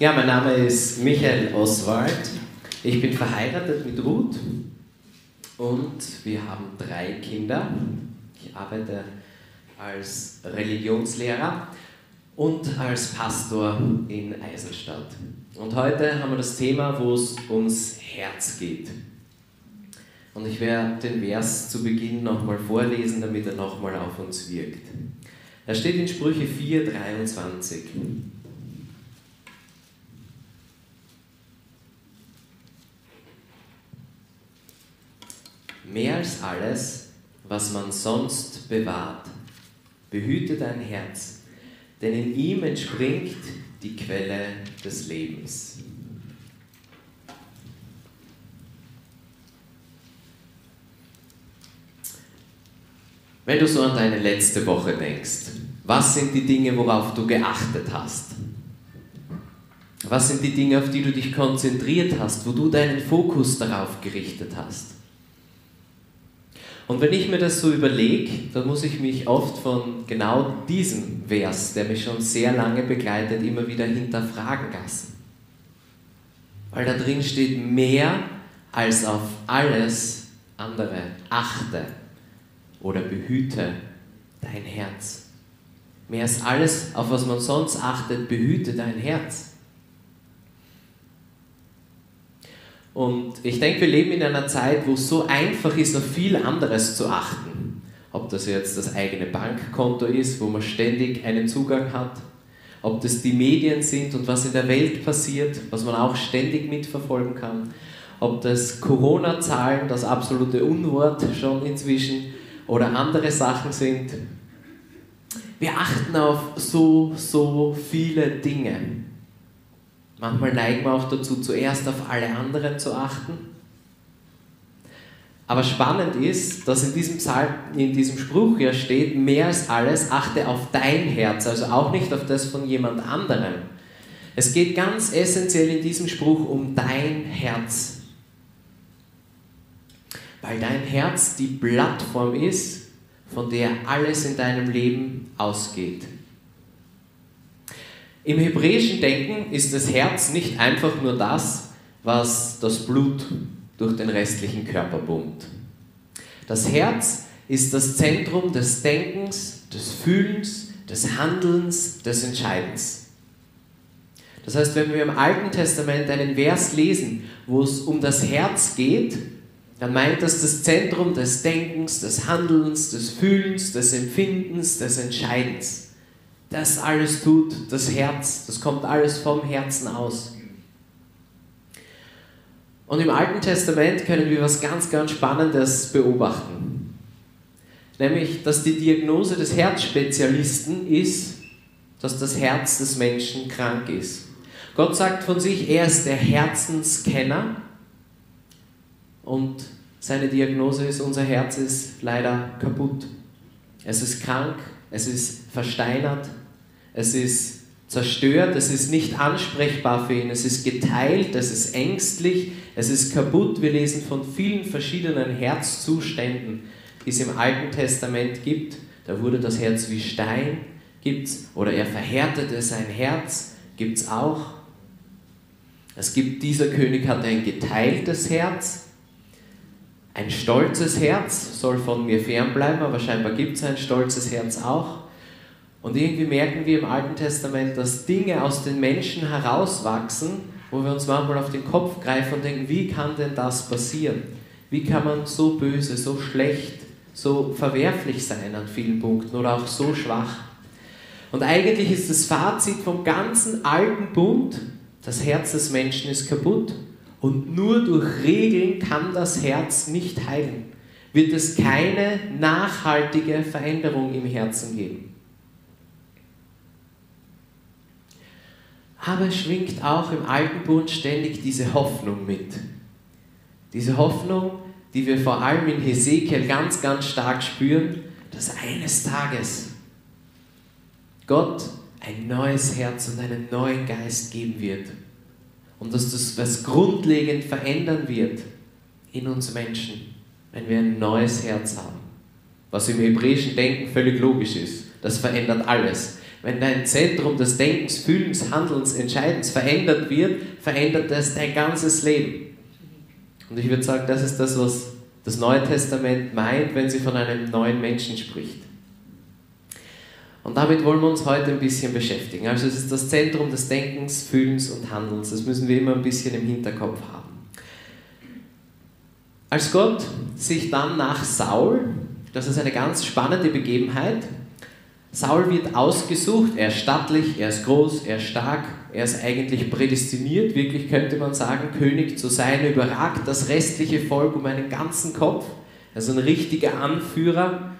Ja, mein Name ist Michael Oswald. Ich bin verheiratet mit Ruth und wir haben drei Kinder. Ich arbeite als Religionslehrer und als Pastor in Eisenstadt. Und heute haben wir das Thema, wo es ums Herz geht. Und ich werde den Vers zu Beginn nochmal vorlesen, damit er nochmal auf uns wirkt. Er steht in Sprüche 4, 23. Mehr als alles, was man sonst bewahrt, behüte dein Herz, denn in ihm entspringt die Quelle des Lebens. Wenn du so an deine letzte Woche denkst, was sind die Dinge, worauf du geachtet hast? Was sind die Dinge, auf die du dich konzentriert hast, wo du deinen Fokus darauf gerichtet hast? Und wenn ich mir das so überlege, dann muss ich mich oft von genau diesem Vers, der mich schon sehr lange begleitet, immer wieder hinterfragen lassen. Weil da drin steht mehr als auf alles andere. Achte oder behüte dein Herz. Mehr als alles, auf was man sonst achtet, behüte dein Herz. Und ich denke, wir leben in einer Zeit, wo es so einfach ist, auf viel anderes zu achten. Ob das jetzt das eigene Bankkonto ist, wo man ständig einen Zugang hat, ob das die Medien sind und was in der Welt passiert, was man auch ständig mitverfolgen kann, ob das Corona-Zahlen, das absolute Unwort schon inzwischen, oder andere Sachen sind. Wir achten auf so, so viele Dinge. Manchmal neigen wir auch dazu, zuerst auf alle anderen zu achten. Aber spannend ist, dass in diesem, Psalm, in diesem Spruch ja steht, mehr als alles achte auf dein Herz, also auch nicht auf das von jemand anderem. Es geht ganz essentiell in diesem Spruch um dein Herz. Weil dein Herz die Plattform ist, von der alles in deinem Leben ausgeht. Im hebräischen Denken ist das Herz nicht einfach nur das, was das Blut durch den restlichen Körper pumpt. Das Herz ist das Zentrum des Denkens, des Fühlens, des Handelns, des Entscheidens. Das heißt, wenn wir im Alten Testament einen Vers lesen, wo es um das Herz geht, dann meint das das Zentrum des Denkens, des Handelns, des Fühlens, des Empfindens, des Entscheidens. Das alles tut das Herz. Das kommt alles vom Herzen aus. Und im Alten Testament können wir was ganz, ganz Spannendes beobachten. Nämlich, dass die Diagnose des Herzspezialisten ist, dass das Herz des Menschen krank ist. Gott sagt von sich, er ist der Herzenskenner und seine Diagnose ist, unser Herz ist leider kaputt. Es ist krank, es ist versteinert, es ist zerstört, es ist nicht ansprechbar für ihn, es ist geteilt, es ist ängstlich, es ist kaputt. Wir lesen von vielen verschiedenen Herzzuständen, die es im Alten Testament gibt. Da wurde das Herz wie Stein, gibt's, oder er verhärtete sein Herz, gibt es auch. Es gibt, dieser König hatte ein geteiltes Herz, ein stolzes Herz, soll von mir fernbleiben, aber scheinbar gibt es ein stolzes Herz auch. Und irgendwie merken wir im Alten Testament, dass Dinge aus den Menschen herauswachsen, wo wir uns manchmal auf den Kopf greifen und denken, wie kann denn das passieren? Wie kann man so böse, so schlecht, so verwerflich sein an vielen Punkten oder auch so schwach? Und eigentlich ist das Fazit vom ganzen alten Bund, das Herz des Menschen ist kaputt und nur durch Regeln kann das Herz nicht heilen. Wird es keine nachhaltige Veränderung im Herzen geben. Aber es schwingt auch im Alten Bund ständig diese Hoffnung mit. Diese Hoffnung, die wir vor allem in Hesekiel ganz, ganz stark spüren, dass eines Tages Gott ein neues Herz und einen neuen Geist geben wird. Und dass das was grundlegend verändern wird in uns Menschen, wenn wir ein neues Herz haben. Was im hebräischen Denken völlig logisch ist. Das verändert alles. Wenn dein Zentrum des Denkens, Fühlens, Handelns, Entscheidens verändert wird, verändert das dein ganzes Leben. Und ich würde sagen, das ist das, was das Neue Testament meint, wenn sie von einem neuen Menschen spricht. Und damit wollen wir uns heute ein bisschen beschäftigen. Also es ist das Zentrum des Denkens, Fühlens und Handelns. Das müssen wir immer ein bisschen im Hinterkopf haben. Als Gott sich dann nach Saul, das ist eine ganz spannende Begebenheit, Saul wird ausgesucht, er ist stattlich, er ist groß, er ist stark, er ist eigentlich prädestiniert, wirklich könnte man sagen, König zu sein, er überragt das restliche Volk um einen ganzen Kopf, also ein richtiger Anführer.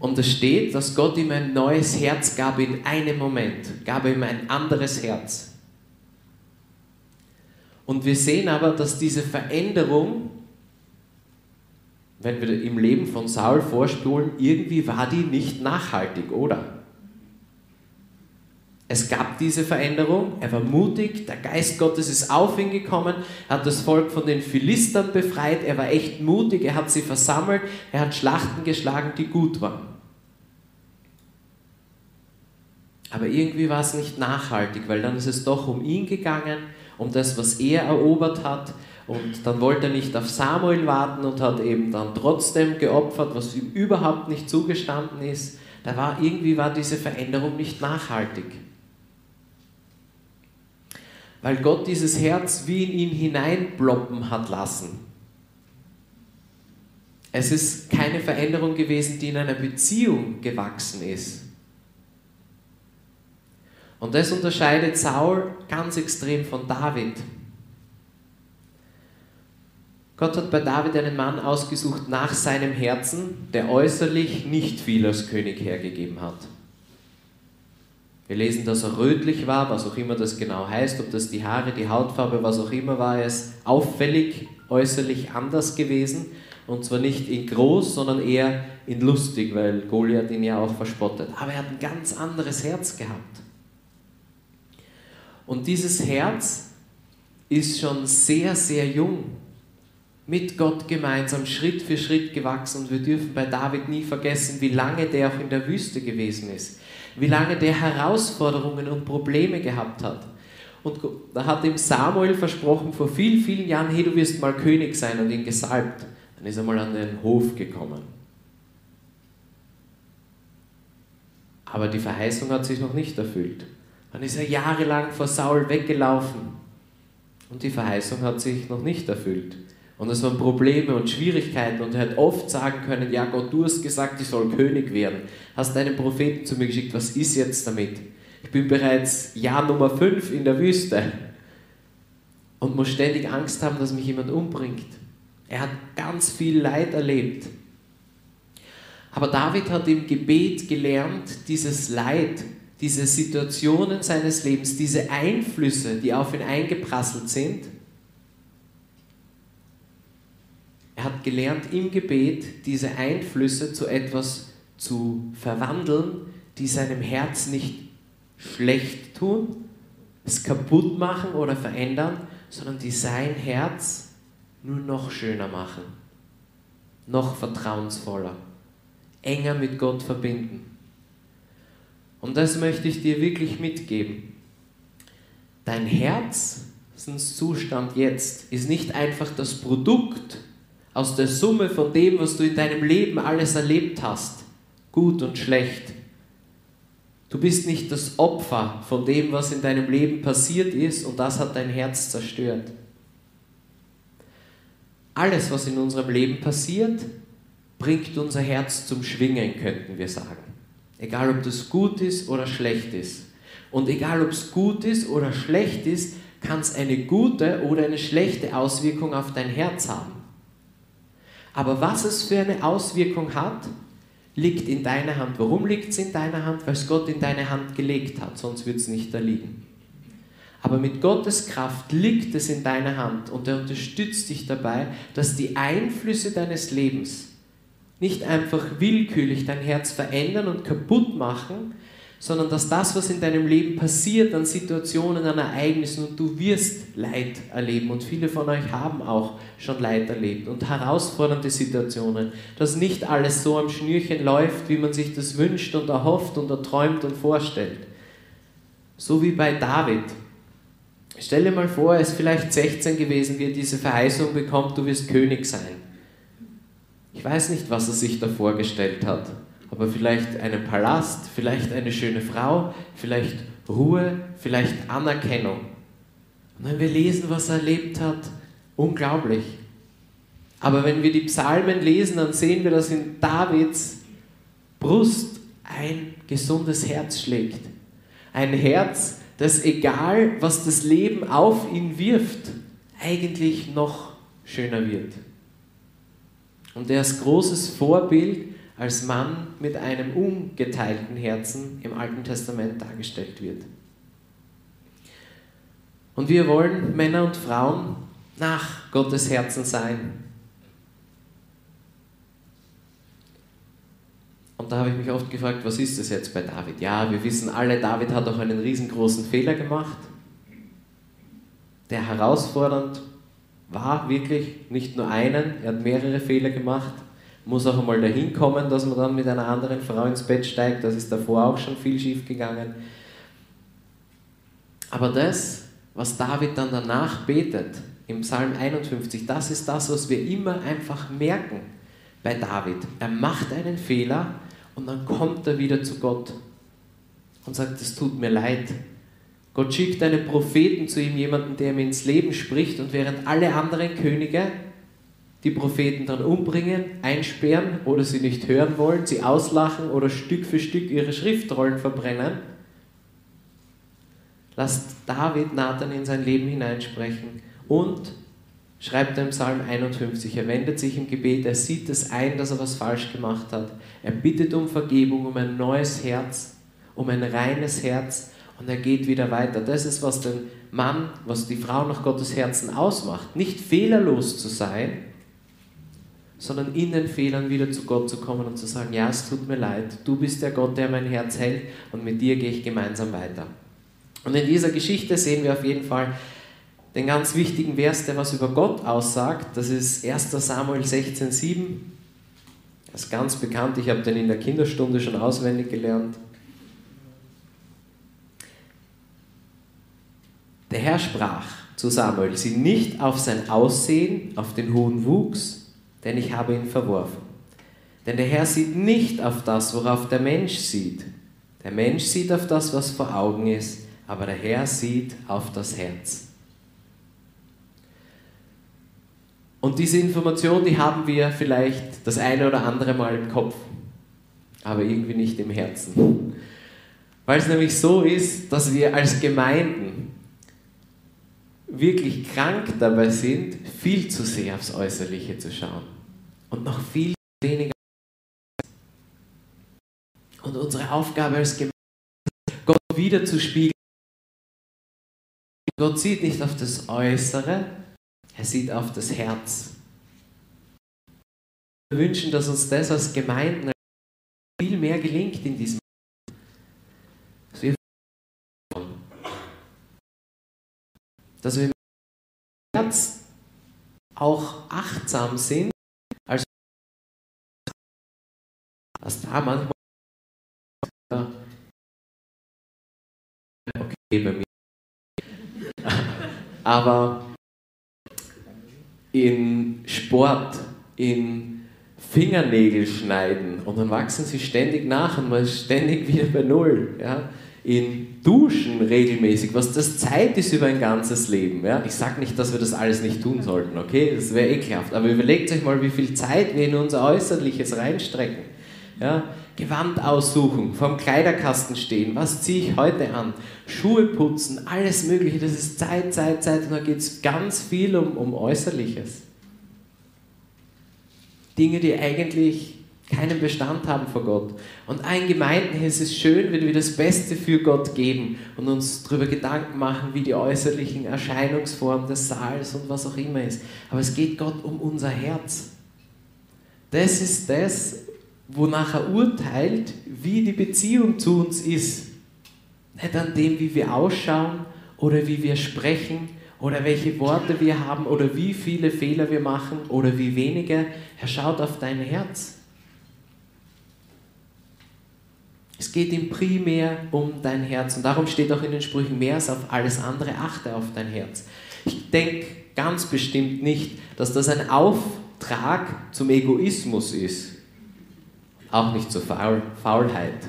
Und es steht, dass Gott ihm ein neues Herz gab in einem Moment, gab ihm ein anderes Herz. Und wir sehen aber, dass diese Veränderung wenn wir im Leben von Saul vorspulen, irgendwie war die nicht nachhaltig, oder? Es gab diese Veränderung, er war mutig, der Geist Gottes ist auf ihn gekommen, hat das Volk von den Philistern befreit, er war echt mutig, er hat sie versammelt, er hat Schlachten geschlagen, die gut waren. Aber irgendwie war es nicht nachhaltig, weil dann ist es doch um ihn gegangen, um das, was er erobert hat, und dann wollte er nicht auf Samuel warten und hat eben dann trotzdem geopfert, was ihm überhaupt nicht zugestanden ist. Da war irgendwie war diese Veränderung nicht nachhaltig. Weil Gott dieses Herz wie in ihn hineinploppen hat lassen. Es ist keine Veränderung gewesen, die in einer Beziehung gewachsen ist. Und das unterscheidet Saul ganz extrem von David. Gott hat bei David einen Mann ausgesucht nach seinem Herzen, der äußerlich nicht viel als König hergegeben hat. Wir lesen, dass er rötlich war, was auch immer das genau heißt, ob das die Haare, die Hautfarbe, was auch immer war, er ist auffällig äußerlich anders gewesen. Und zwar nicht in groß, sondern eher in lustig, weil Goliath ihn ja auch verspottet. Aber er hat ein ganz anderes Herz gehabt. Und dieses Herz ist schon sehr, sehr jung mit Gott gemeinsam Schritt für Schritt gewachsen und wir dürfen bei David nie vergessen, wie lange der auch in der Wüste gewesen ist, wie lange der Herausforderungen und Probleme gehabt hat. Und da hat ihm Samuel versprochen vor vielen, vielen Jahren, hey, du wirst mal König sein und ihn gesalbt. Dann ist er mal an den Hof gekommen. Aber die Verheißung hat sich noch nicht erfüllt. Dann ist er jahrelang vor Saul weggelaufen und die Verheißung hat sich noch nicht erfüllt. Und es waren Probleme und Schwierigkeiten und er hat oft sagen können, ja Gott, du hast gesagt, ich soll König werden. Hast deinen Propheten zu mir geschickt, was ist jetzt damit? Ich bin bereits Jahr Nummer 5 in der Wüste und muss ständig Angst haben, dass mich jemand umbringt. Er hat ganz viel Leid erlebt. Aber David hat im Gebet gelernt, dieses Leid, diese Situationen seines Lebens, diese Einflüsse, die auf ihn eingeprasselt sind, Er hat gelernt, im Gebet diese Einflüsse zu etwas zu verwandeln, die seinem Herz nicht schlecht tun, es kaputt machen oder verändern, sondern die sein Herz nur noch schöner machen, noch vertrauensvoller, enger mit Gott verbinden. Und das möchte ich dir wirklich mitgeben. Dein Herzenszustand jetzt ist nicht einfach das Produkt aus der Summe von dem, was du in deinem Leben alles erlebt hast, gut und schlecht. Du bist nicht das Opfer von dem, was in deinem Leben passiert ist und das hat dein Herz zerstört. Alles, was in unserem Leben passiert, bringt unser Herz zum Schwingen, könnten wir sagen. Egal, ob das gut ist oder schlecht ist. Und egal, ob es gut ist oder schlecht ist, kann es eine gute oder eine schlechte Auswirkung auf dein Herz haben. Aber was es für eine Auswirkung hat, liegt in deiner Hand. Warum liegt es in deiner Hand? Weil es Gott in deine Hand gelegt hat, sonst wird es nicht da liegen. Aber mit Gottes Kraft liegt es in deiner Hand und er unterstützt dich dabei, dass die Einflüsse deines Lebens nicht einfach willkürlich dein Herz verändern und kaputt machen, sondern dass das, was in deinem Leben passiert, an Situationen, an Ereignissen, und du wirst Leid erleben. Und viele von euch haben auch schon Leid erlebt und herausfordernde Situationen, dass nicht alles so am Schnürchen läuft, wie man sich das wünscht und erhofft und erträumt und vorstellt. So wie bei David. Stell dir mal vor, er ist vielleicht 16 gewesen, wie er diese Verheißung bekommt, du wirst König sein. Ich weiß nicht, was er sich da vorgestellt hat aber vielleicht einen Palast, vielleicht eine schöne Frau, vielleicht Ruhe, vielleicht Anerkennung. Und wenn wir lesen, was er erlebt hat, unglaublich. Aber wenn wir die Psalmen lesen, dann sehen wir, dass in Davids Brust ein gesundes Herz schlägt. Ein Herz, das egal, was das Leben auf ihn wirft, eigentlich noch schöner wird. Und er ist großes Vorbild als Mann mit einem ungeteilten Herzen im Alten Testament dargestellt wird. Und wir wollen Männer und Frauen nach Gottes Herzen sein. Und da habe ich mich oft gefragt, was ist das jetzt bei David? Ja, wir wissen alle, David hat auch einen riesengroßen Fehler gemacht, der herausfordernd war, wirklich, nicht nur einen, er hat mehrere Fehler gemacht muss auch einmal dahin kommen, dass man dann mit einer anderen Frau ins Bett steigt. Das ist davor auch schon viel schief gegangen. Aber das, was David dann danach betet, im Psalm 51, das ist das, was wir immer einfach merken bei David. Er macht einen Fehler und dann kommt er wieder zu Gott und sagt, es tut mir leid. Gott schickt einen Propheten zu ihm, jemanden, der ihm ins Leben spricht und während alle anderen Könige die Propheten dann umbringen, einsperren oder sie nicht hören wollen, sie auslachen oder Stück für Stück ihre Schriftrollen verbrennen, lasst David Nathan in sein Leben hineinsprechen und schreibt er im Psalm 51, er wendet sich im Gebet, er sieht es ein, dass er was falsch gemacht hat. Er bittet um Vergebung, um ein neues Herz, um ein reines Herz und er geht wieder weiter. Das ist, was den Mann, was die Frau nach Gottes Herzen ausmacht. Nicht fehlerlos zu sein, sondern in den Fehlern wieder zu Gott zu kommen und zu sagen, ja, es tut mir leid, du bist der Gott, der mein Herz hält und mit dir gehe ich gemeinsam weiter. Und in dieser Geschichte sehen wir auf jeden Fall den ganz wichtigen Vers, der was über Gott aussagt. Das ist 1 Samuel 16,7. Das ist ganz bekannt, ich habe den in der Kinderstunde schon auswendig gelernt. Der Herr sprach zu Samuel, sieh nicht auf sein Aussehen, auf den hohen Wuchs, denn ich habe ihn verworfen. Denn der Herr sieht nicht auf das, worauf der Mensch sieht. Der Mensch sieht auf das, was vor Augen ist, aber der Herr sieht auf das Herz. Und diese Information, die haben wir vielleicht das eine oder andere Mal im Kopf, aber irgendwie nicht im Herzen. Weil es nämlich so ist, dass wir als Gemeinden wirklich krank dabei sind, viel zu sehr aufs Äußerliche zu schauen und noch viel weniger. Und unsere Aufgabe als Gemeinde ist, Gott wieder zu spiegeln. Gott sieht nicht auf das Äußere, er sieht auf das Herz. Wir wünschen, dass uns das als Gemeinden viel mehr gelingt in diesem dass wir dass wir Herz auch achtsam sind dass da manchmal okay bei mir. Aber in Sport, in Fingernägel schneiden und dann wachsen sie ständig nach und man ist ständig wieder bei Null. Ja? In Duschen regelmäßig, was das Zeit ist über ein ganzes Leben. Ja? Ich sage nicht, dass wir das alles nicht tun sollten, okay? Das wäre ekelhaft. Aber überlegt euch mal, wie viel Zeit wir in unser Äußerliches reinstrecken. Ja, Gewand aussuchen, vorm Kleiderkasten stehen, was ziehe ich heute an, Schuhe putzen, alles Mögliche, das ist Zeit, Zeit, Zeit und da geht es ganz viel um, um Äußerliches. Dinge, die eigentlich keinen Bestand haben vor Gott. Und ein Gemeinden ist es schön, wenn wir das Beste für Gott geben und uns darüber Gedanken machen, wie die äußerlichen Erscheinungsformen des Saals und was auch immer ist. Aber es geht Gott um unser Herz. Das ist das, wonach er urteilt, wie die Beziehung zu uns ist. Nicht an dem, wie wir ausschauen oder wie wir sprechen oder welche Worte wir haben oder wie viele Fehler wir machen oder wie wenige. Er schaut auf dein Herz. Es geht ihm primär um dein Herz und darum steht auch in den Sprüchen mehr als auf alles andere, achte auf dein Herz. Ich denke ganz bestimmt nicht, dass das ein Auftrag zum Egoismus ist, auch nicht zur Faul Faulheit.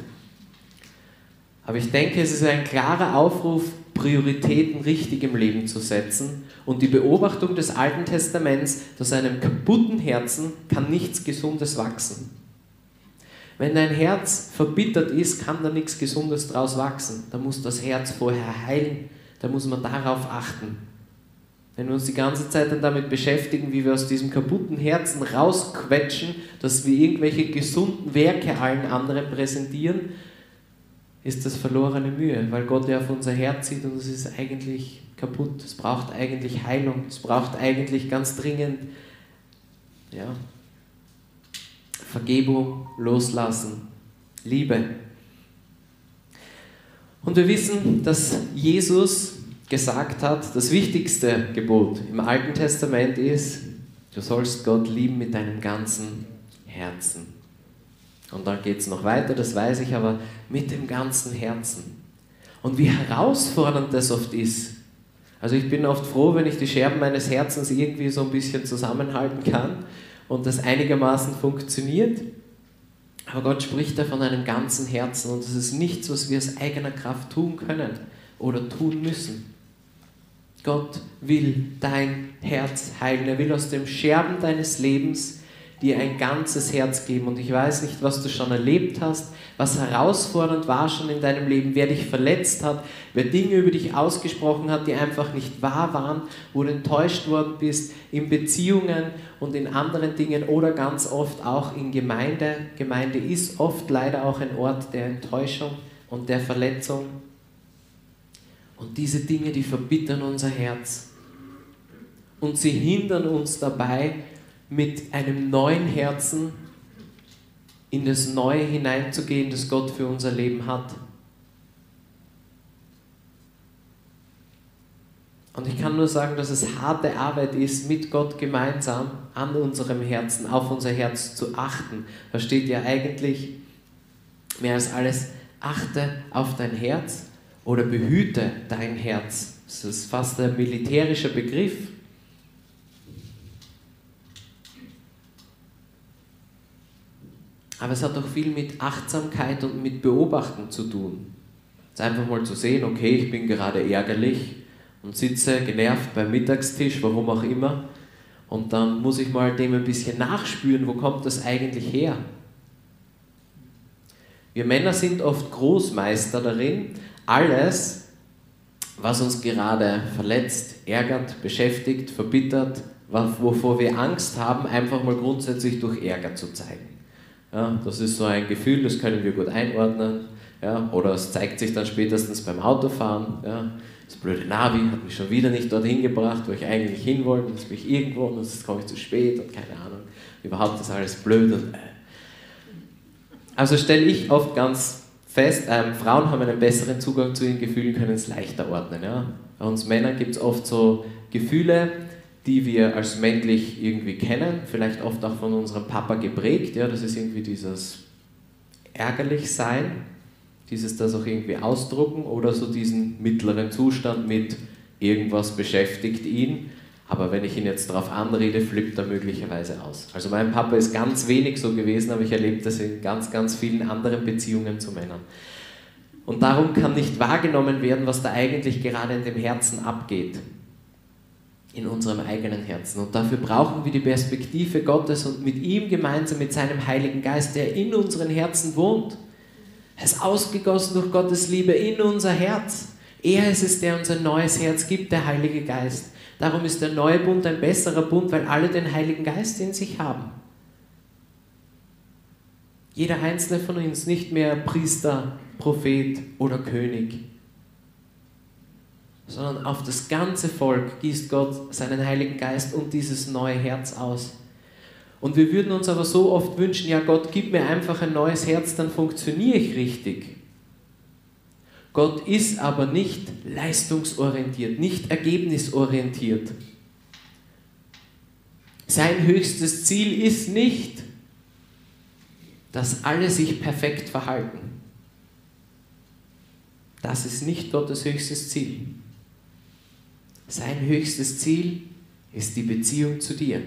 Aber ich denke, es ist ein klarer Aufruf, Prioritäten richtig im Leben zu setzen. Und die Beobachtung des Alten Testaments, dass einem kaputten Herzen kann nichts Gesundes wachsen. Wenn dein Herz verbittert ist, kann da nichts Gesundes draus wachsen. Da muss das Herz vorher heilen. Da muss man darauf achten. Wenn wir uns die ganze Zeit dann damit beschäftigen, wie wir aus diesem kaputten Herzen rausquetschen, dass wir irgendwelche gesunden Werke allen anderen präsentieren, ist das verlorene Mühe, weil Gott ja auf unser Herz sieht und es ist eigentlich kaputt. Es braucht eigentlich Heilung. Es braucht eigentlich ganz dringend ja, Vergebung, Loslassen, Liebe. Und wir wissen, dass Jesus gesagt hat, das wichtigste Gebot im Alten Testament ist, du sollst Gott lieben mit deinem ganzen Herzen. Und dann geht es noch weiter, das weiß ich, aber mit dem ganzen Herzen. Und wie herausfordernd das oft ist. Also ich bin oft froh, wenn ich die Scherben meines Herzens irgendwie so ein bisschen zusammenhalten kann und das einigermaßen funktioniert. Aber Gott spricht da von einem ganzen Herzen und es ist nichts, was wir aus eigener Kraft tun können oder tun müssen. Gott will dein Herz heilen. Er will aus dem Scherben deines Lebens dir ein ganzes Herz geben. Und ich weiß nicht, was du schon erlebt hast, was herausfordernd war schon in deinem Leben, wer dich verletzt hat, wer Dinge über dich ausgesprochen hat, die einfach nicht wahr waren, wo du enttäuscht worden bist in Beziehungen und in anderen Dingen oder ganz oft auch in Gemeinde. Gemeinde ist oft leider auch ein Ort der Enttäuschung und der Verletzung. Und diese Dinge, die verbittern unser Herz. Und sie hindern uns dabei, mit einem neuen Herzen in das Neue hineinzugehen, das Gott für unser Leben hat. Und ich kann nur sagen, dass es harte Arbeit ist, mit Gott gemeinsam an unserem Herzen, auf unser Herz zu achten. Da steht ja eigentlich mehr als alles, achte auf dein Herz oder behüte dein Herz. Das ist fast ein militärischer Begriff. Aber es hat auch viel mit Achtsamkeit und mit Beobachten zu tun. Es einfach mal zu sehen, okay, ich bin gerade ärgerlich und sitze genervt beim Mittagstisch, warum auch immer. Und dann muss ich mal dem ein bisschen nachspüren, wo kommt das eigentlich her? Wir Männer sind oft Großmeister darin, alles, was uns gerade verletzt, ärgert, beschäftigt, verbittert, wovor wir Angst haben, einfach mal grundsätzlich durch Ärger zu zeigen. Ja, das ist so ein Gefühl, das können wir gut einordnen. Ja, oder es zeigt sich dann spätestens beim Autofahren. Ja, das blöde Navi hat mich schon wieder nicht dorthin gebracht, wo ich eigentlich hin wollte. Jetzt bin ich irgendwo und jetzt komme ich zu spät und keine Ahnung. Überhaupt ist alles blöd. Und, äh. Also stelle ich oft ganz fest, ähm, Frauen haben einen besseren Zugang zu ihren Gefühlen, können es leichter ordnen. Ja? Bei uns Männern gibt es oft so Gefühle, die wir als männlich irgendwie kennen, vielleicht oft auch von unserem Papa geprägt. Ja, das ist irgendwie dieses ärgerlich sein, dieses das auch irgendwie ausdrucken oder so diesen mittleren Zustand mit irgendwas beschäftigt ihn. Aber wenn ich ihn jetzt darauf anrede, flippt er möglicherweise aus. Also mein Papa ist ganz wenig so gewesen, aber ich erlebe das in ganz, ganz vielen anderen Beziehungen zu Männern. Und darum kann nicht wahrgenommen werden, was da eigentlich gerade in dem Herzen abgeht in unserem eigenen Herzen. Und dafür brauchen wir die Perspektive Gottes und mit ihm gemeinsam, mit seinem Heiligen Geist, der in unseren Herzen wohnt. Er ist ausgegossen durch Gottes Liebe in unser Herz. Er ist es, der uns ein neues Herz gibt, der Heilige Geist. Darum ist der neue Bund ein besserer Bund, weil alle den Heiligen Geist in sich haben. Jeder einzelne von uns, nicht mehr Priester, Prophet oder König, sondern auf das ganze Volk gießt Gott seinen Heiligen Geist und dieses neue Herz aus. Und wir würden uns aber so oft wünschen, ja Gott, gib mir einfach ein neues Herz, dann funktioniere ich richtig. Gott ist aber nicht leistungsorientiert, nicht ergebnisorientiert. Sein höchstes Ziel ist nicht, dass alle sich perfekt verhalten. Das ist nicht Gottes höchstes Ziel. Sein höchstes Ziel ist die Beziehung zu dir.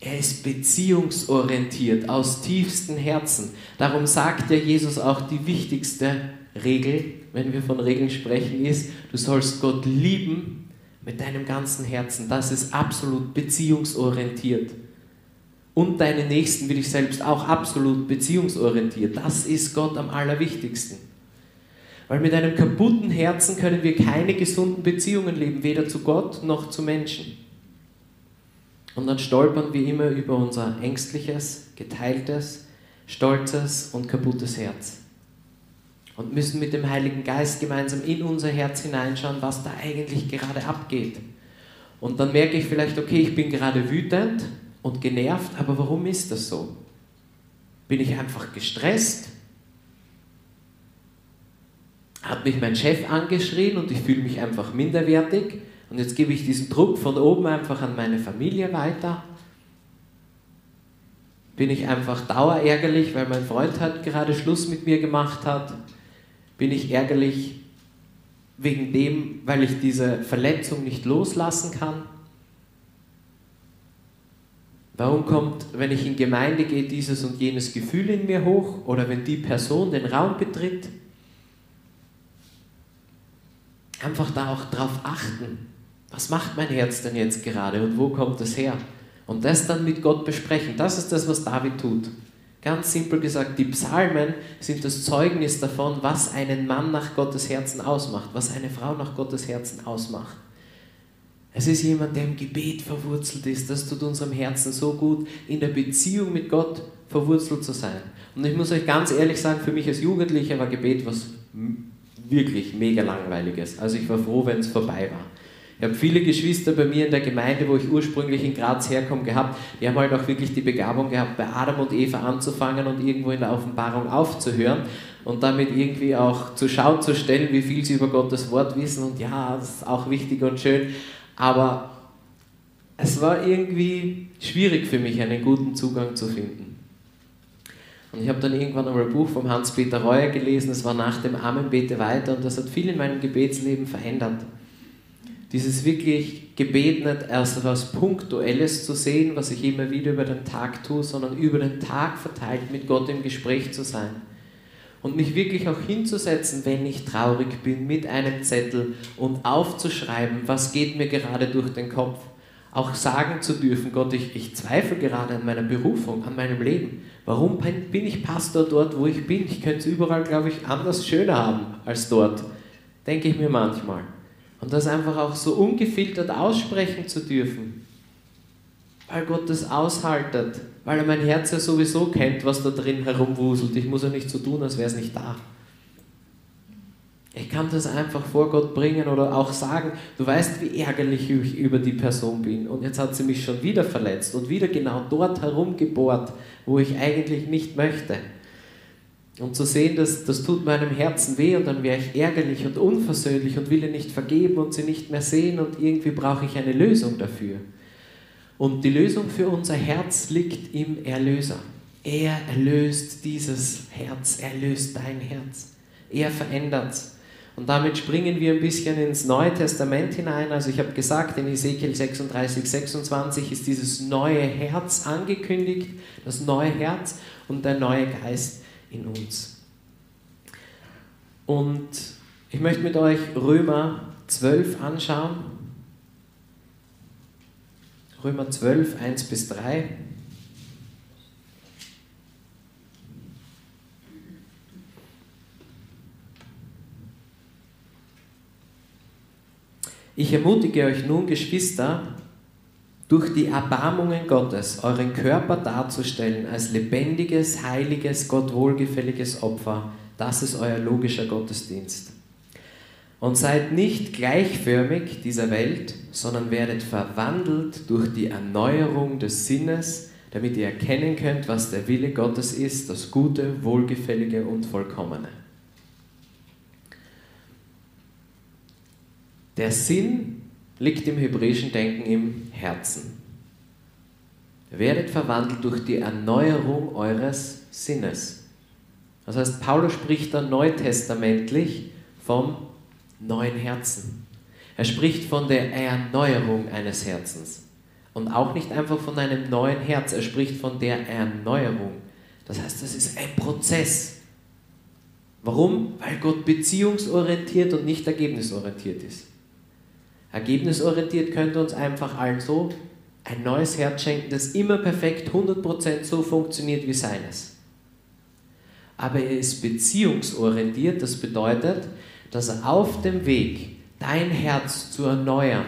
Er ist beziehungsorientiert aus tiefstem Herzen. Darum sagt ja Jesus auch die wichtigste Regel, wenn wir von Regeln sprechen, ist, du sollst Gott lieben mit deinem ganzen Herzen. Das ist absolut beziehungsorientiert. Und deinen Nächsten wie dich selbst auch absolut beziehungsorientiert. Das ist Gott am allerwichtigsten. Weil mit einem kaputten Herzen können wir keine gesunden Beziehungen leben, weder zu Gott noch zu Menschen. Und dann stolpern wir immer über unser ängstliches, geteiltes, stolzes und kaputtes Herz. Und müssen mit dem Heiligen Geist gemeinsam in unser Herz hineinschauen, was da eigentlich gerade abgeht. Und dann merke ich vielleicht, okay, ich bin gerade wütend und genervt, aber warum ist das so? Bin ich einfach gestresst? Hat mich mein Chef angeschrien und ich fühle mich einfach minderwertig? Und jetzt gebe ich diesen Druck von oben einfach an meine Familie weiter. Bin ich einfach dauerärgerlich, weil mein Freund halt gerade Schluss mit mir gemacht hat? Bin ich ärgerlich wegen dem, weil ich diese Verletzung nicht loslassen kann? Warum kommt, wenn ich in Gemeinde gehe, dieses und jenes Gefühl in mir hoch? Oder wenn die Person den Raum betritt? Einfach da auch drauf achten was macht mein Herz denn jetzt gerade und wo kommt es her? Und das dann mit Gott besprechen. Das ist das, was David tut. Ganz simpel gesagt, die Psalmen sind das Zeugnis davon, was einen Mann nach Gottes Herzen ausmacht, was eine Frau nach Gottes Herzen ausmacht. Es ist jemand, der im Gebet verwurzelt ist. Das tut unserem Herzen so gut, in der Beziehung mit Gott verwurzelt zu sein. Und ich muss euch ganz ehrlich sagen, für mich als Jugendlicher war Gebet was wirklich mega langweiliges. Also ich war froh, wenn es vorbei war. Ich habe viele Geschwister bei mir in der Gemeinde, wo ich ursprünglich in Graz herkomme, gehabt. Die haben halt auch wirklich die Begabung gehabt, bei Adam und Eva anzufangen und irgendwo in der Offenbarung aufzuhören und damit irgendwie auch zur Schau zu stellen, wie viel sie über Gottes Wort wissen. Und ja, das ist auch wichtig und schön. Aber es war irgendwie schwierig für mich, einen guten Zugang zu finden. Und ich habe dann irgendwann einmal ein Buch vom Hans-Peter Reuer gelesen, es war nach dem Amen bete weiter und das hat viel in meinem Gebetsleben verändert dieses wirklich Gebet nicht erst etwas Punktuelles zu sehen, was ich immer wieder über den Tag tue, sondern über den Tag verteilt mit Gott im Gespräch zu sein. Und mich wirklich auch hinzusetzen, wenn ich traurig bin, mit einem Zettel und aufzuschreiben, was geht mir gerade durch den Kopf. Auch sagen zu dürfen, Gott, ich, ich zweifle gerade an meiner Berufung, an meinem Leben. Warum bin ich Pastor dort, wo ich bin? Ich könnte es überall, glaube ich, anders schöner haben als dort. Denke ich mir manchmal. Und das einfach auch so ungefiltert aussprechen zu dürfen. Weil Gott das aushaltet. Weil er mein Herz ja sowieso kennt, was da drin herumwuselt. Ich muss ja nicht so tun, als wäre es nicht da. Ich kann das einfach vor Gott bringen oder auch sagen, du weißt, wie ärgerlich ich über die Person bin. Und jetzt hat sie mich schon wieder verletzt und wieder genau dort herumgebohrt, wo ich eigentlich nicht möchte. Und zu sehen, dass das tut meinem Herzen weh und dann wäre ich ärgerlich und unversöhnlich und will ihr nicht vergeben und sie nicht mehr sehen und irgendwie brauche ich eine Lösung dafür. Und die Lösung für unser Herz liegt im Erlöser. Er erlöst dieses Herz, er löst dein Herz. Er verändert es. Und damit springen wir ein bisschen ins Neue Testament hinein. Also ich habe gesagt, in Ezekiel 36, 26 ist dieses neue Herz angekündigt, das neue Herz und der neue Geist in uns. Und ich möchte mit euch Römer 12 anschauen. Römer 12, 1 bis 3. Ich ermutige euch nun, Geschwister, durch die Erbarmungen Gottes euren Körper darzustellen als lebendiges, heiliges, Gott wohlgefälliges Opfer. Das ist euer logischer Gottesdienst. Und seid nicht gleichförmig dieser Welt, sondern werdet verwandelt durch die Erneuerung des Sinnes, damit ihr erkennen könnt, was der Wille Gottes ist, das Gute, Wohlgefällige und Vollkommene. Der Sinn liegt im hebräischen Denken im Herzen. Werdet verwandelt durch die Erneuerung eures Sinnes. Das heißt, Paulus spricht da neutestamentlich vom neuen Herzen. Er spricht von der Erneuerung eines Herzens. Und auch nicht einfach von einem neuen Herz, er spricht von der Erneuerung. Das heißt, das ist ein Prozess. Warum? Weil Gott beziehungsorientiert und nicht ergebnisorientiert ist. Ergebnisorientiert könnte uns einfach allen so ein neues Herz schenken, das immer perfekt 100% so funktioniert wie seines. Aber er ist beziehungsorientiert, das bedeutet, dass er auf dem Weg, dein Herz zu erneuern,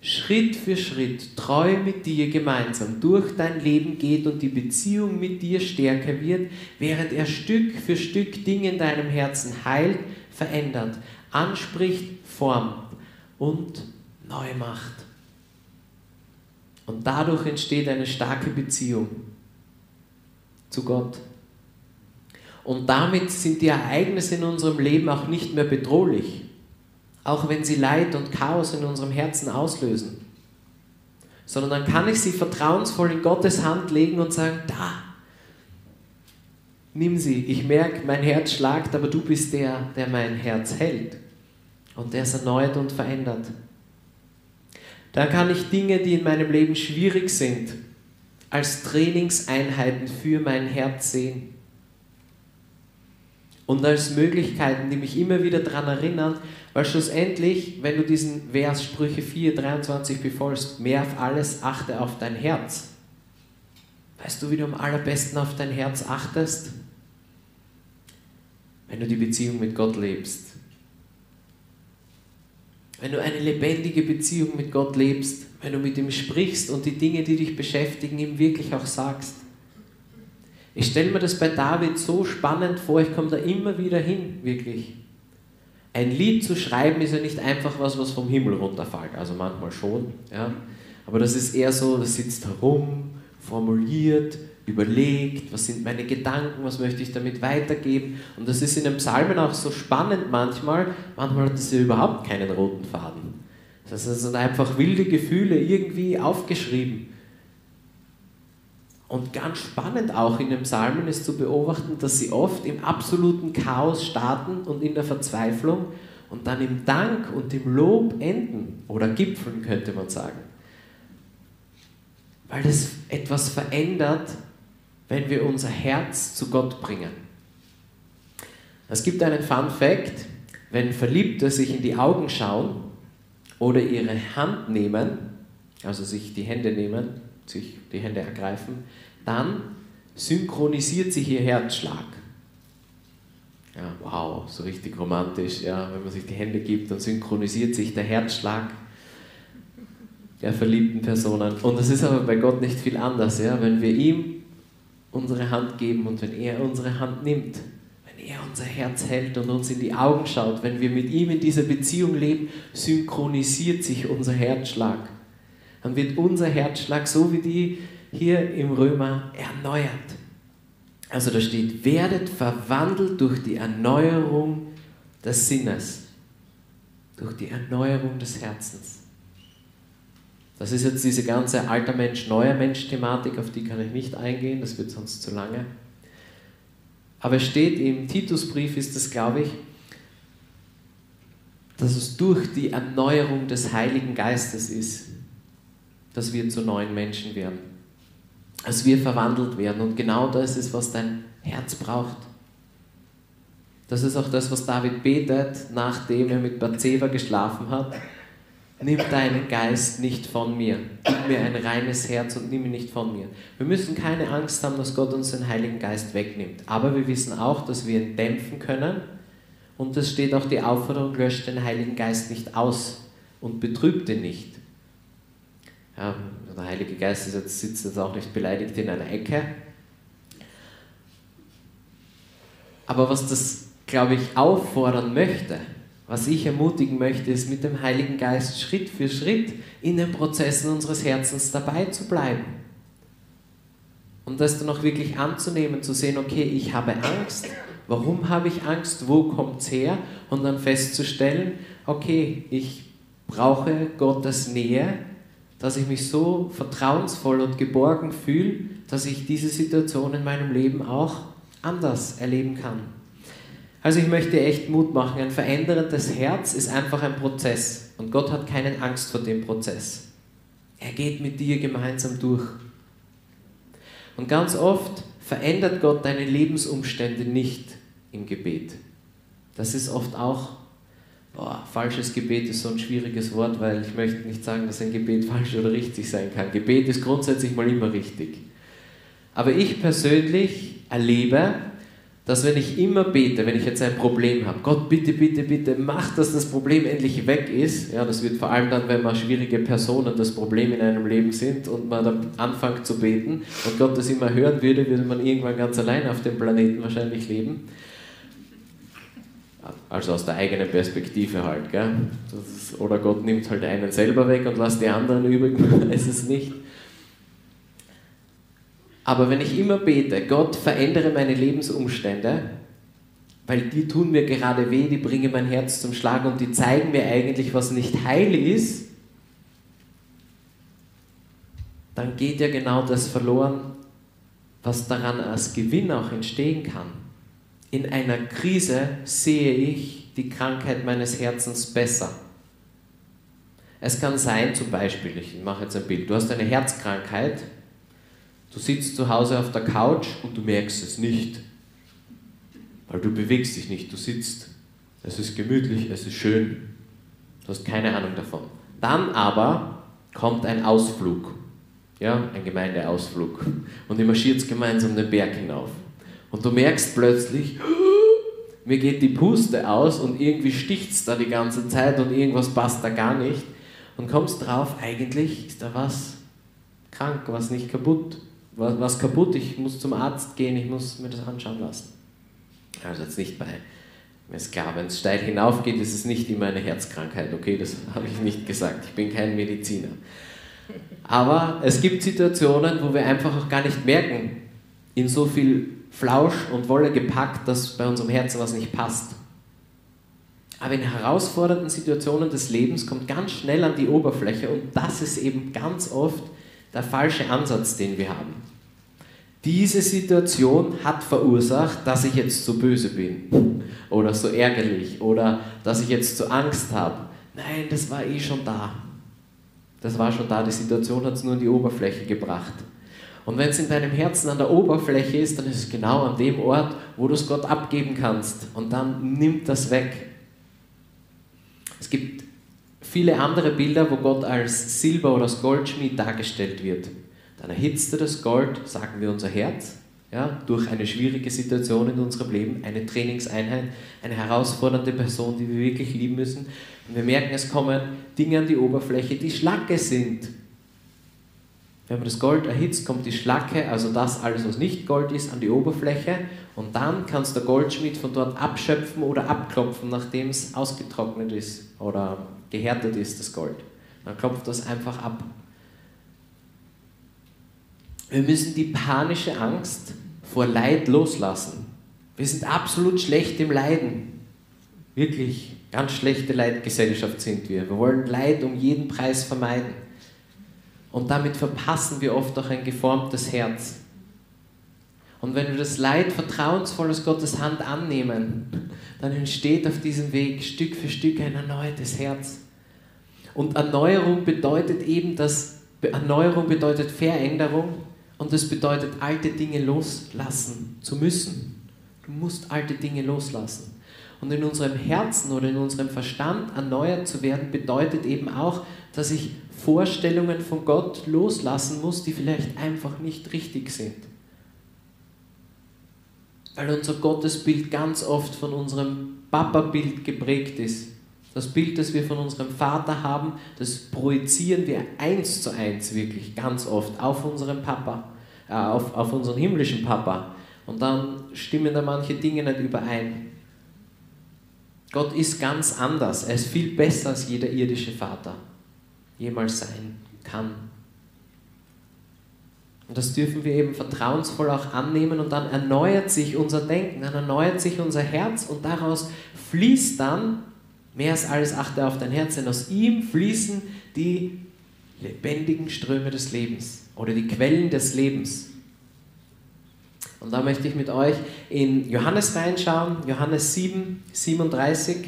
Schritt für Schritt treu mit dir gemeinsam durch dein Leben geht und die Beziehung mit dir stärker wird, während er Stück für Stück Dinge in deinem Herzen heilt, verändert, anspricht, formt und neu macht. Und dadurch entsteht eine starke Beziehung zu Gott. Und damit sind die Ereignisse in unserem Leben auch nicht mehr bedrohlich, auch wenn sie Leid und Chaos in unserem Herzen auslösen. Sondern dann kann ich sie vertrauensvoll in Gottes Hand legen und sagen, da, nimm sie. Ich merke, mein Herz schlagt, aber du bist der, der mein Herz hält und der es erneuert und verändert. Dann kann ich Dinge, die in meinem Leben schwierig sind, als Trainingseinheiten für mein Herz sehen. Und als Möglichkeiten, die mich immer wieder daran erinnern, weil schlussendlich, wenn du diesen Vers Sprüche 4, 23 befolgst, mehr auf alles achte auf dein Herz. Weißt du, wie du am allerbesten auf dein Herz achtest? Wenn du die Beziehung mit Gott lebst wenn du eine lebendige Beziehung mit Gott lebst, wenn du mit ihm sprichst und die Dinge, die dich beschäftigen, ihm wirklich auch sagst. Ich stelle mir das bei David so spannend vor, ich komme da immer wieder hin, wirklich. Ein Lied zu schreiben ist ja nicht einfach was, was vom Himmel runterfällt, also manchmal schon, ja. Aber das ist eher so, das sitzt herum, formuliert, überlegt, was sind meine Gedanken, was möchte ich damit weitergeben. Und das ist in den Psalmen auch so spannend manchmal. Manchmal hat es ja überhaupt keinen roten Faden. Das sind einfach wilde Gefühle irgendwie aufgeschrieben. Und ganz spannend auch in den Psalmen ist zu beobachten, dass sie oft im absoluten Chaos starten und in der Verzweiflung und dann im Dank und im Lob enden oder gipfeln, könnte man sagen. Weil das etwas verändert, wenn wir unser Herz zu Gott bringen. Es gibt einen Fun Fact, wenn Verliebte sich in die Augen schauen oder ihre Hand nehmen, also sich die Hände nehmen, sich die Hände ergreifen, dann synchronisiert sich ihr Herzschlag. Ja, wow, so richtig romantisch, ja, wenn man sich die Hände gibt, dann synchronisiert sich der Herzschlag der verliebten Personen. Und das ist aber bei Gott nicht viel anders, ja, wenn wir ihm unsere Hand geben und wenn er unsere Hand nimmt, wenn er unser Herz hält und uns in die Augen schaut, wenn wir mit ihm in dieser Beziehung leben, synchronisiert sich unser Herzschlag. Dann wird unser Herzschlag, so wie die hier im Römer, erneuert. Also da steht, werdet verwandelt durch die Erneuerung des Sinnes, durch die Erneuerung des Herzens. Das ist jetzt diese ganze alter Mensch, neuer Mensch-Thematik, auf die kann ich nicht eingehen, das wird sonst zu lange. Aber es steht im Titusbrief, ist es, glaube ich, dass es durch die Erneuerung des Heiligen Geistes ist, dass wir zu neuen Menschen werden. Dass wir verwandelt werden. Und genau das ist, was dein Herz braucht. Das ist auch das, was David betet, nachdem er mit Bathseba geschlafen hat nimm deinen Geist nicht von mir. Gib mir ein reines Herz und nimm ihn nicht von mir. Wir müssen keine Angst haben, dass Gott uns den Heiligen Geist wegnimmt. Aber wir wissen auch, dass wir ihn dämpfen können. Und es steht auch die Aufforderung, löscht den Heiligen Geist nicht aus und betrübt ihn nicht. Ja, der Heilige Geist ist jetzt, sitzt jetzt auch nicht beleidigt in einer Ecke. Aber was das, glaube ich, auffordern möchte, was ich ermutigen möchte, ist mit dem Heiligen Geist Schritt für Schritt in den Prozessen unseres Herzens dabei zu bleiben. Und das dann auch wirklich anzunehmen, zu sehen, okay, ich habe Angst, warum habe ich Angst, wo kommt es her? Und dann festzustellen, okay, ich brauche Gottes Nähe, dass ich mich so vertrauensvoll und geborgen fühle, dass ich diese Situation in meinem Leben auch anders erleben kann. Also ich möchte echt Mut machen. Ein veränderndes Herz ist einfach ein Prozess und Gott hat keine Angst vor dem Prozess. Er geht mit dir gemeinsam durch. Und ganz oft verändert Gott deine Lebensumstände nicht im Gebet. Das ist oft auch, boah, falsches Gebet ist so ein schwieriges Wort, weil ich möchte nicht sagen, dass ein Gebet falsch oder richtig sein kann. Gebet ist grundsätzlich mal immer richtig. Aber ich persönlich erlebe, dass wenn ich immer bete, wenn ich jetzt ein Problem habe, Gott bitte, bitte, bitte, mach, dass das Problem endlich weg ist. Ja, das wird vor allem dann, wenn man schwierige Personen das Problem in einem Leben sind und man dann anfängt zu beten und Gott das immer hören würde, würde man irgendwann ganz allein auf dem Planeten wahrscheinlich leben. Also aus der eigenen Perspektive halt, gell? Ist, oder Gott nimmt halt einen selber weg und lässt die anderen übrig, weiß es nicht. Aber wenn ich immer bete, Gott verändere meine Lebensumstände, weil die tun mir gerade weh, die bringen mein Herz zum Schlagen und die zeigen mir eigentlich, was nicht heil ist, dann geht ja genau das verloren, was daran als Gewinn auch entstehen kann. In einer Krise sehe ich die Krankheit meines Herzens besser. Es kann sein, zum Beispiel, ich mache jetzt ein Bild, du hast eine Herzkrankheit Du sitzt zu Hause auf der Couch und du merkst es nicht, weil du bewegst dich nicht, du sitzt. Es ist gemütlich, es ist schön. Du hast keine Ahnung davon. Dann aber kommt ein Ausflug, ja, ein Gemeindeausflug. Und ihr marschiert gemeinsam den Berg hinauf. Und du merkst plötzlich, mir geht die Puste aus und irgendwie sticht es da die ganze Zeit und irgendwas passt da gar nicht. Und kommst drauf, eigentlich ist da was krank, was nicht kaputt was, was kaputt, ich muss zum Arzt gehen, ich muss mir das anschauen lassen. Also jetzt nicht bei, mir ist klar, wenn es steil hinaufgeht, ist es nicht immer eine Herzkrankheit, okay, das habe ich nicht gesagt, ich bin kein Mediziner. Aber es gibt Situationen, wo wir einfach auch gar nicht merken, in so viel Flausch und Wolle gepackt, dass bei unserem Herzen was nicht passt. Aber in herausfordernden Situationen des Lebens kommt ganz schnell an die Oberfläche und das ist eben ganz oft der falsche Ansatz, den wir haben. Diese Situation hat verursacht, dass ich jetzt so böse bin oder so ärgerlich oder dass ich jetzt so Angst habe. Nein, das war eh schon da. Das war schon da, die Situation hat es nur an die Oberfläche gebracht. Und wenn es in deinem Herzen an der Oberfläche ist, dann ist es genau an dem Ort, wo du es Gott abgeben kannst. Und dann nimmt das weg. Es gibt viele andere Bilder, wo Gott als Silber- oder als Goldschmied dargestellt wird. Dann erhitzt er das Gold, sagen wir unser Herz, ja, durch eine schwierige Situation in unserem Leben, eine Trainingseinheit, eine herausfordernde Person, die wir wirklich lieben müssen. Und wir merken, es kommen Dinge an die Oberfläche, die Schlacke sind. Wenn man das Gold erhitzt, kommt die Schlacke, also das alles, was nicht Gold ist, an die Oberfläche und dann kann es der Goldschmied von dort abschöpfen oder abklopfen, nachdem es ausgetrocknet ist oder gehärtet ist, das Gold. Dann klopft das einfach ab. Wir müssen die panische Angst vor Leid loslassen. Wir sind absolut schlecht im Leiden. Wirklich, ganz schlechte Leidgesellschaft sind wir. Wir wollen Leid um jeden Preis vermeiden. Und damit verpassen wir oft auch ein geformtes Herz. Und wenn wir das Leid vertrauensvoll aus Gottes Hand annehmen, dann entsteht auf diesem Weg Stück für Stück ein erneutes Herz. Und Erneuerung bedeutet eben, dass Erneuerung bedeutet Veränderung und es bedeutet, alte Dinge loslassen zu müssen. Du musst alte Dinge loslassen. Und in unserem Herzen oder in unserem Verstand erneuert zu werden, bedeutet eben auch, dass ich Vorstellungen von Gott loslassen muss, die vielleicht einfach nicht richtig sind. Weil unser Gottesbild ganz oft von unserem Papa-Bild geprägt ist. Das Bild, das wir von unserem Vater haben, das projizieren wir eins zu eins wirklich ganz oft auf unseren Papa, äh, auf, auf unseren himmlischen Papa. Und dann stimmen da manche Dinge nicht überein. Gott ist ganz anders. Er ist viel besser als jeder irdische Vater jemals sein kann. Und das dürfen wir eben vertrauensvoll auch annehmen und dann erneuert sich unser Denken, dann erneuert sich unser Herz und daraus fließt dann, mehr als alles achte auf dein Herz, denn aus ihm fließen die lebendigen Ströme des Lebens oder die Quellen des Lebens. Und da möchte ich mit euch in Johannes reinschauen, Johannes 7, 37.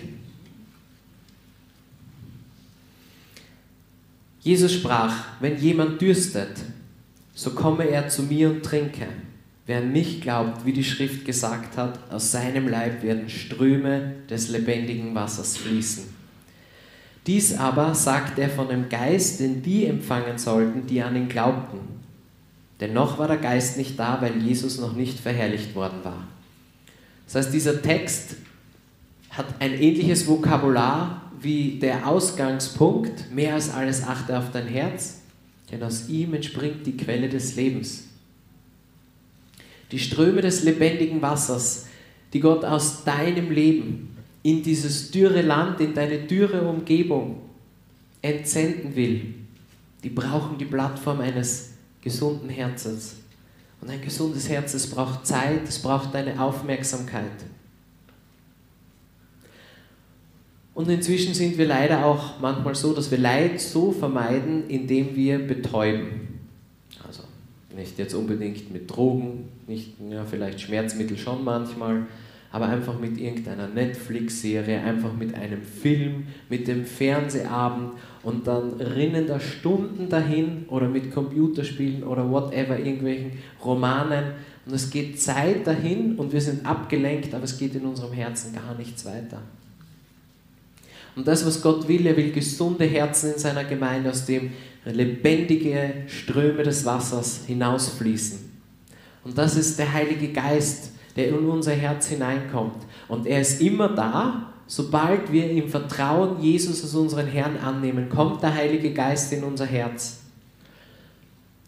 Jesus sprach, wenn jemand dürstet, so komme er zu mir und trinke. Wer nicht glaubt, wie die Schrift gesagt hat, aus seinem Leib werden Ströme des lebendigen Wassers fließen. Dies aber sagt er von dem Geist, den die empfangen sollten, die an ihn glaubten. Denn noch war der Geist nicht da, weil Jesus noch nicht verherrlicht worden war. Das heißt, dieser Text hat ein ähnliches Vokabular wie der Ausgangspunkt, mehr als alles achte auf dein Herz, denn aus ihm entspringt die Quelle des Lebens. Die Ströme des lebendigen Wassers, die Gott aus deinem Leben in dieses dürre Land, in deine dürre Umgebung entsenden will, die brauchen die Plattform eines gesunden Herzens. Und ein gesundes Herz, es braucht Zeit, es braucht deine Aufmerksamkeit. Und inzwischen sind wir leider auch manchmal so, dass wir Leid so vermeiden, indem wir betäuben. Also nicht jetzt unbedingt mit Drogen, nicht, ja, vielleicht Schmerzmittel schon manchmal, aber einfach mit irgendeiner Netflix-Serie, einfach mit einem Film, mit dem Fernsehabend und dann rinnen da Stunden dahin oder mit Computerspielen oder whatever, irgendwelchen Romanen und es geht Zeit dahin und wir sind abgelenkt, aber es geht in unserem Herzen gar nichts weiter. Und das, was Gott will, er will gesunde Herzen in seiner Gemeinde, aus dem lebendige Ströme des Wassers hinausfließen. Und das ist der Heilige Geist, der in unser Herz hineinkommt. Und er ist immer da, sobald wir im Vertrauen Jesus als unseren Herrn annehmen, kommt der Heilige Geist in unser Herz.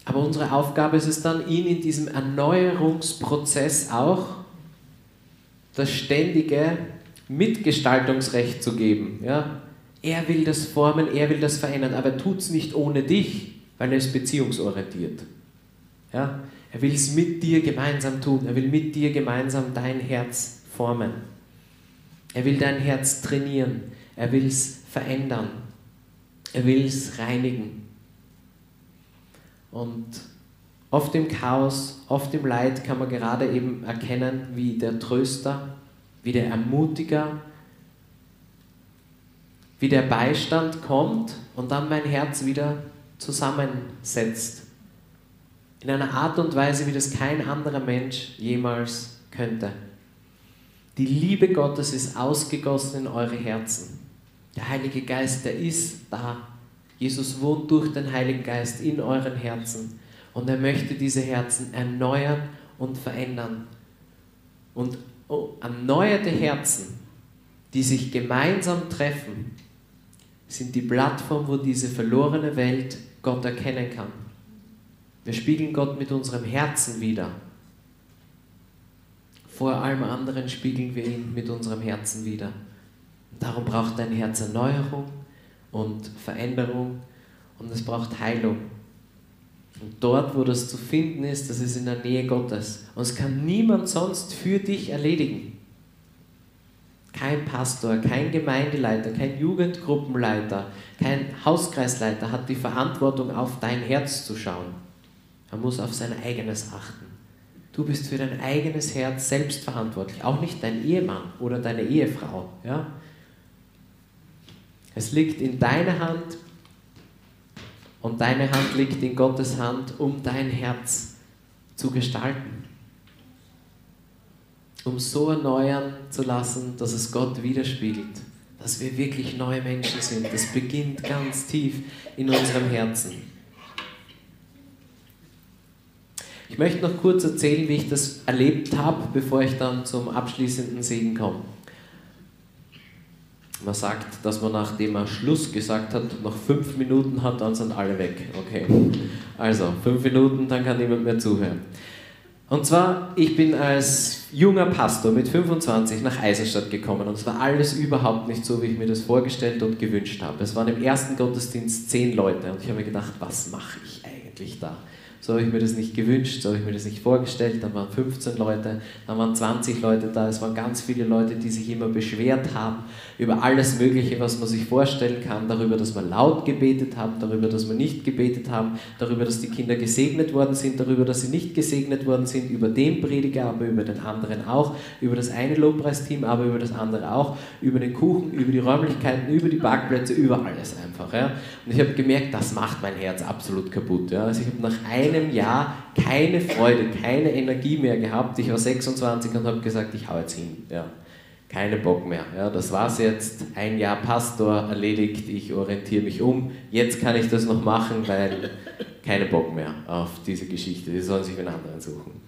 Aber unsere Aufgabe ist es dann, ihn in diesem Erneuerungsprozess auch das ständige Mitgestaltungsrecht zu geben. Ja? Er will das formen, er will das verändern, aber er tut es nicht ohne dich, weil er ist beziehungsorientiert. Ja? Er will es mit dir gemeinsam tun, er will mit dir gemeinsam dein Herz formen. Er will dein Herz trainieren, er will es verändern, er will es reinigen. Und oft im Chaos, oft im Leid kann man gerade eben erkennen, wie der Tröster wie der Ermutiger, wie der Beistand kommt und dann mein Herz wieder zusammensetzt. In einer Art und Weise, wie das kein anderer Mensch jemals könnte. Die Liebe Gottes ist ausgegossen in eure Herzen. Der Heilige Geist, der ist da. Jesus wohnt durch den Heiligen Geist in euren Herzen. Und er möchte diese Herzen erneuern und verändern. Und erneuerte Herzen, die sich gemeinsam treffen, sind die Plattform, wo diese verlorene Welt Gott erkennen kann. Wir spiegeln Gott mit unserem Herzen wieder. Vor allem anderen spiegeln wir ihn mit unserem Herzen wieder. Darum braucht dein Herz Erneuerung und Veränderung und es braucht Heilung. Und dort, wo das zu finden ist, das ist in der Nähe Gottes. Und es kann niemand sonst für dich erledigen. Kein Pastor, kein Gemeindeleiter, kein Jugendgruppenleiter, kein Hauskreisleiter hat die Verantwortung, auf dein Herz zu schauen. Er muss auf sein eigenes achten. Du bist für dein eigenes Herz selbst verantwortlich, auch nicht dein Ehemann oder deine Ehefrau. Ja? Es liegt in deiner Hand, und deine Hand liegt in Gottes Hand, um dein Herz zu gestalten. Um so erneuern zu lassen, dass es Gott widerspiegelt. Dass wir wirklich neue Menschen sind. Das beginnt ganz tief in unserem Herzen. Ich möchte noch kurz erzählen, wie ich das erlebt habe, bevor ich dann zum abschließenden Segen komme. Man sagt, dass man nachdem er Schluss gesagt hat, noch fünf Minuten hat, dann sind alle weg. Okay. Also, fünf Minuten, dann kann niemand mehr zuhören. Und zwar, ich bin als junger Pastor mit 25 nach Eisenstadt gekommen und es war alles überhaupt nicht so, wie ich mir das vorgestellt und gewünscht habe. Es waren im ersten Gottesdienst zehn Leute und ich habe mir gedacht, was mache ich eigentlich da? So habe ich mir das nicht gewünscht, so habe ich mir das nicht vorgestellt. Dann waren 15 Leute, dann waren 20 Leute da. Es waren ganz viele Leute, die sich immer beschwert haben über alles Mögliche, was man sich vorstellen kann. Darüber, dass wir laut gebetet haben, darüber, dass wir nicht gebetet haben, darüber, dass die Kinder gesegnet worden sind, darüber, dass sie nicht gesegnet worden sind, über den Prediger, aber über den anderen auch, über das eine Lobpreisteam, aber über das andere auch, über den Kuchen, über die Räumlichkeiten, über die Parkplätze, über alles einfach. Ja. Und ich habe gemerkt, das macht mein Herz absolut kaputt. Ja. Also ich habe nach einem Jahr keine Freude, keine Energie mehr gehabt. Ich war 26 und habe gesagt, ich hau jetzt hin. Ja. Keine Bock mehr. Ja, das war's jetzt. Ein Jahr Pastor erledigt, ich orientiere mich um. Jetzt kann ich das noch machen, weil keine Bock mehr auf diese Geschichte. Die sollen sich einen anderen suchen.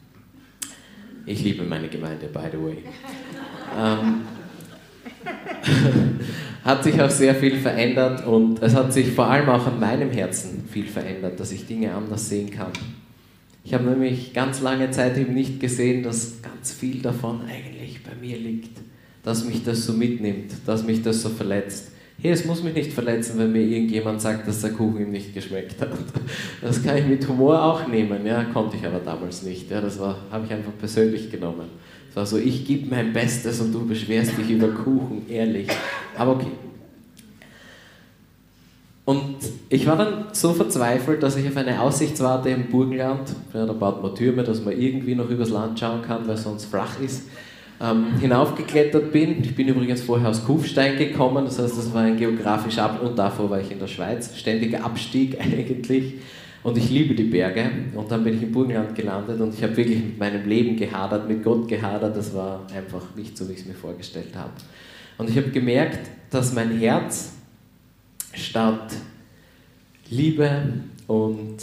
Ich liebe meine Gemeinde, by the way. Ähm, hat sich auch sehr viel verändert und es hat sich vor allem auch an meinem Herzen viel verändert, dass ich Dinge anders sehen kann. Ich habe nämlich ganz lange Zeit eben nicht gesehen, dass ganz viel davon eigentlich bei mir liegt, dass mich das so mitnimmt, dass mich das so verletzt. Hey, es muss mich nicht verletzen, wenn mir irgendjemand sagt, dass der Kuchen ihm nicht geschmeckt hat. Das kann ich mit Humor auch nehmen, ja, konnte ich aber damals nicht. Ja, das habe ich einfach persönlich genommen. Es war so, ich gebe mein Bestes und du beschwerst dich über Kuchen, ehrlich. Aber okay. Und ich war dann so verzweifelt, dass ich auf eine Aussichtswarte im Burgenland, ja, da baut man Türme, dass man irgendwie noch übers Land schauen kann, weil sonst flach ist, ähm, hinaufgeklettert bin. Ich bin übrigens vorher aus Kufstein gekommen, das heißt, das war ein geografischer Abschnitt und davor war ich in der Schweiz. Ständiger Abstieg eigentlich. Und ich liebe die Berge. Und dann bin ich im Burgenland gelandet und ich habe wirklich mit meinem Leben gehadert, mit Gott gehadert. Das war einfach nicht so, wie ich es mir vorgestellt habe. Und ich habe gemerkt, dass mein Herz statt Liebe und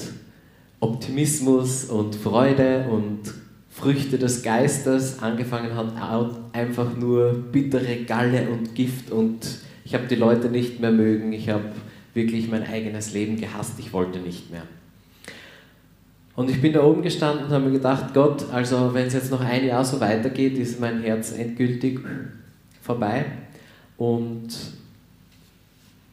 Optimismus und Freude und Früchte des Geistes angefangen hat, einfach nur bittere Galle und Gift und ich habe die Leute nicht mehr mögen, ich habe wirklich mein eigenes Leben gehasst, ich wollte nicht mehr. Und ich bin da oben gestanden und habe mir gedacht, Gott, also wenn es jetzt noch ein Jahr so weitergeht, ist mein Herz endgültig vorbei. Und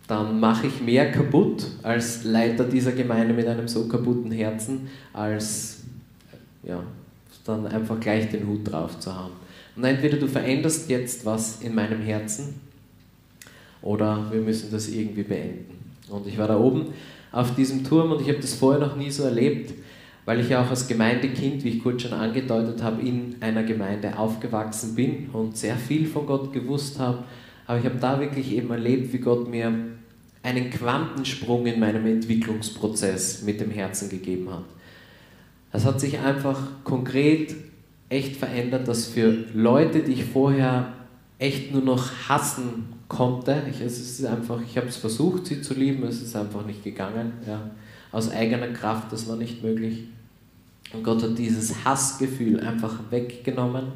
dann mache ich mehr kaputt als Leiter dieser Gemeinde mit einem so kaputten Herzen, als ja, dann einfach gleich den Hut drauf zu haben. Und entweder du veränderst jetzt was in meinem Herzen oder wir müssen das irgendwie beenden. Und ich war da oben auf diesem Turm und ich habe das vorher noch nie so erlebt weil ich ja auch als Gemeindekind, wie ich kurz schon angedeutet habe, in einer Gemeinde aufgewachsen bin und sehr viel von Gott gewusst habe. Aber ich habe da wirklich eben erlebt, wie Gott mir einen Quantensprung in meinem Entwicklungsprozess mit dem Herzen gegeben hat. Es hat sich einfach konkret echt verändert, dass für Leute, die ich vorher echt nur noch hassen konnte, ich, es ist einfach, ich habe es versucht, sie zu lieben, es ist einfach nicht gegangen. Ja aus eigener Kraft, das war nicht möglich. Und Gott hat dieses Hassgefühl einfach weggenommen.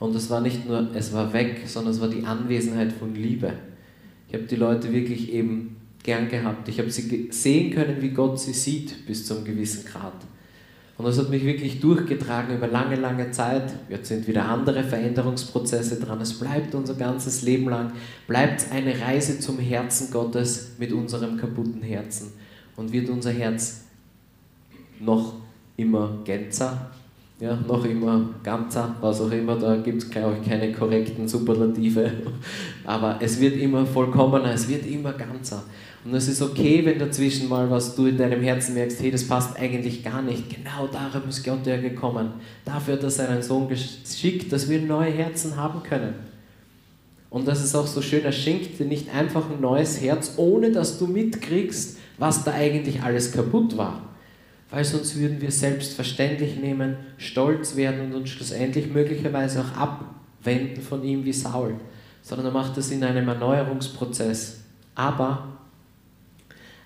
Und es war nicht nur, es war weg, sondern es war die Anwesenheit von Liebe. Ich habe die Leute wirklich eben gern gehabt. Ich habe sie sehen können, wie Gott sie sieht, bis zu einem gewissen Grad. Und das hat mich wirklich durchgetragen über lange, lange Zeit. Jetzt sind wieder andere Veränderungsprozesse dran. Es bleibt unser ganzes Leben lang, bleibt eine Reise zum Herzen Gottes mit unserem kaputten Herzen und wird unser Herz noch immer gänzer, ja, noch immer ganzer, was auch immer, da gibt es, glaube ich, keine korrekten Superlative, aber es wird immer vollkommener, es wird immer ganzer. Und es ist okay, wenn dazwischen mal was du in deinem Herzen merkst, hey, das passt eigentlich gar nicht. Genau darum ist Gott ja gekommen. Dafür hat er seinen Sohn geschickt, dass wir neue Herzen haben können. Und das ist auch so schön, er schenkt dir nicht einfach ein neues Herz, ohne dass du mitkriegst, was da eigentlich alles kaputt war. Weil sonst würden wir selbstverständlich nehmen, stolz werden und uns schlussendlich möglicherweise auch abwenden von ihm wie Saul. Sondern er macht das in einem Erneuerungsprozess. Aber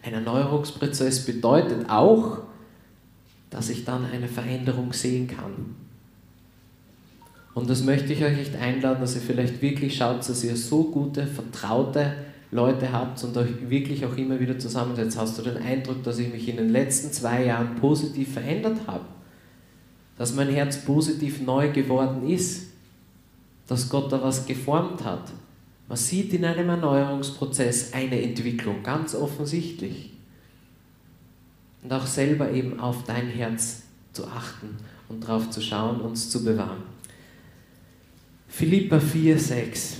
ein Erneuerungsprozess bedeutet auch, dass ich dann eine Veränderung sehen kann. Und das möchte ich euch echt einladen, dass ihr vielleicht wirklich schaut, dass ihr so gute, vertraute Leute habt und euch wirklich auch immer wieder zusammensetzt. Hast du den Eindruck, dass ich mich in den letzten zwei Jahren positiv verändert habe? Dass mein Herz positiv neu geworden ist? Dass Gott da was geformt hat? Man sieht in einem Erneuerungsprozess eine Entwicklung, ganz offensichtlich. und auch selber eben auf dein Herz zu achten und drauf zu schauen, uns zu bewahren. Philippa 4, 6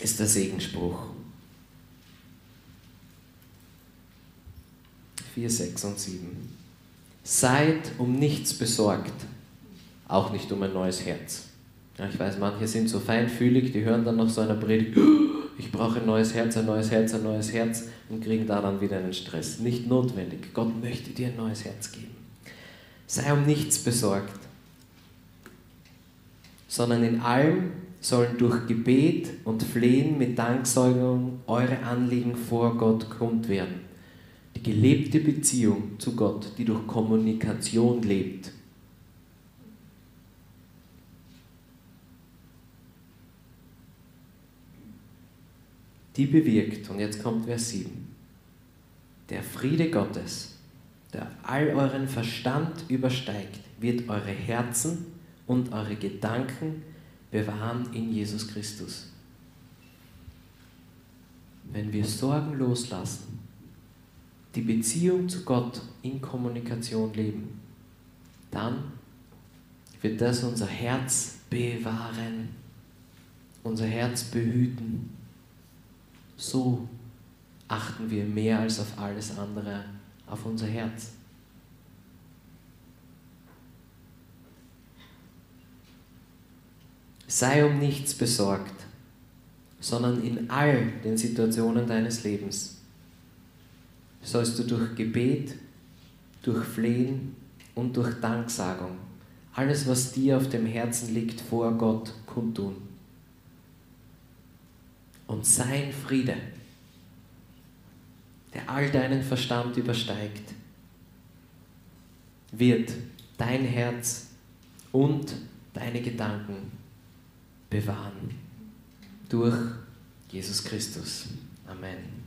ist der Segensspruch. 4, 6 und 7. Seid um nichts besorgt, auch nicht um ein neues Herz. Ja, ich weiß, manche sind so feinfühlig, die hören dann noch so einer Predigt, ich brauche ein neues Herz, ein neues Herz, ein neues Herz und kriegen da dann wieder einen Stress. Nicht notwendig. Gott möchte dir ein neues Herz geben. Sei um nichts besorgt, sondern in allem sollen durch Gebet und Flehen mit Danksagung eure Anliegen vor Gott kund werden. Gelebte Beziehung zu Gott, die durch Kommunikation lebt, die bewirkt, und jetzt kommt Vers 7, der Friede Gottes, der all euren Verstand übersteigt, wird eure Herzen und eure Gedanken bewahren in Jesus Christus. Wenn wir Sorgen loslassen, die Beziehung zu Gott in Kommunikation leben, dann wird das unser Herz bewahren, unser Herz behüten so achten wir mehr als auf alles andere auf unser Herz. Sei um nichts besorgt, sondern in all den Situationen deines Lebens sollst du durch Gebet, durch Flehen und durch Danksagung alles, was dir auf dem Herzen liegt, vor Gott kundtun und sein Friede, der all deinen Verstand übersteigt, wird dein Herz und deine Gedanken bewahren durch Jesus Christus. Amen.